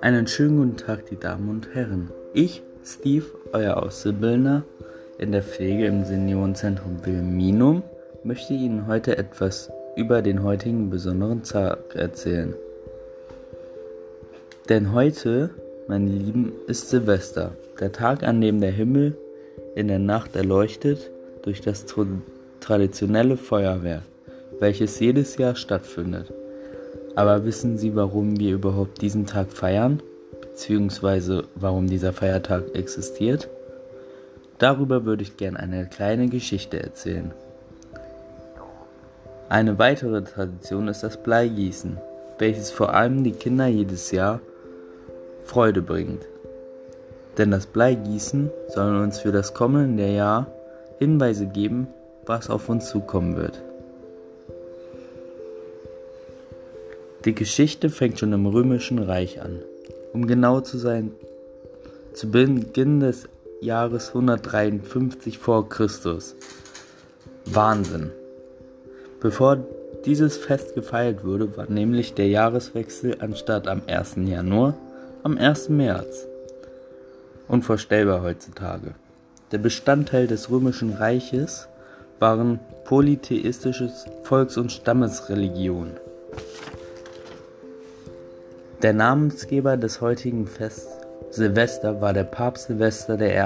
Einen schönen guten Tag, die Damen und Herren. Ich, Steve, euer Auszubildender in der Pflege im Seniorenzentrum Wilminum, möchte Ihnen heute etwas über den heutigen besonderen Tag erzählen. Denn heute, meine Lieben, ist Silvester, der Tag, an dem der Himmel in der Nacht erleuchtet durch das traditionelle Feuerwerk, welches jedes Jahr stattfindet. Aber wissen Sie, warum wir überhaupt diesen Tag feiern? Beziehungsweise warum dieser Feiertag existiert? Darüber würde ich gerne eine kleine Geschichte erzählen. Eine weitere Tradition ist das Bleigießen, welches vor allem die Kinder jedes Jahr Freude bringt. Denn das Bleigießen soll uns für das kommende Jahr Hinweise geben, was auf uns zukommen wird. Die Geschichte fängt schon im Römischen Reich an. Um genau zu sein, zu Beginn des Jahres 153 vor Christus. Wahnsinn. Bevor dieses Fest gefeiert wurde, war nämlich der Jahreswechsel anstatt am 1. Januar am 1. März. Unvorstellbar heutzutage. Der Bestandteil des Römischen Reiches waren polytheistische Volks- und Stammesreligionen. Der Namensgeber des heutigen Fests Silvester war der Papst Silvester I.,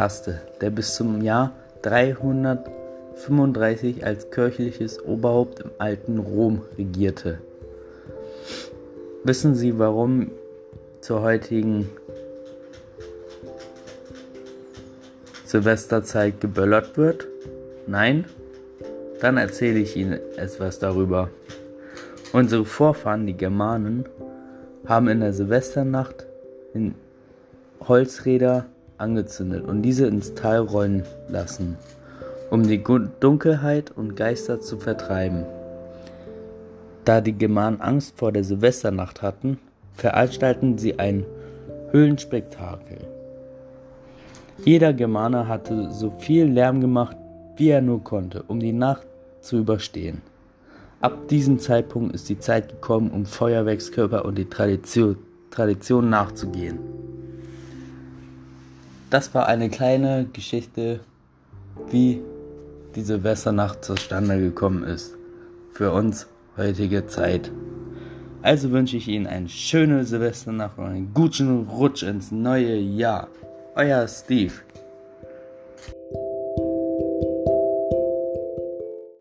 der bis zum Jahr 335 als kirchliches Oberhaupt im alten Rom regierte. Wissen Sie, warum zur heutigen Silvesterzeit geböllert wird? Nein? Dann erzähle ich Ihnen etwas darüber. Unsere Vorfahren, die Germanen, haben in der Silvesternacht in Holzräder angezündet und diese ins Tal rollen lassen, um die Dunkelheit und Geister zu vertreiben. Da die Germanen Angst vor der Silvesternacht hatten, veranstalten sie ein Höhlenspektakel. Jeder Germaner hatte so viel Lärm gemacht, wie er nur konnte, um die Nacht zu überstehen. Ab diesem Zeitpunkt ist die Zeit gekommen, um Feuerwerkskörper und die Tradition, Tradition nachzugehen. Das war eine kleine Geschichte, wie die Silvesternacht zustande gekommen ist. Für uns heutige Zeit. Also wünsche ich Ihnen eine schöne Silvesternacht und einen guten Rutsch ins neue Jahr. Euer Steve.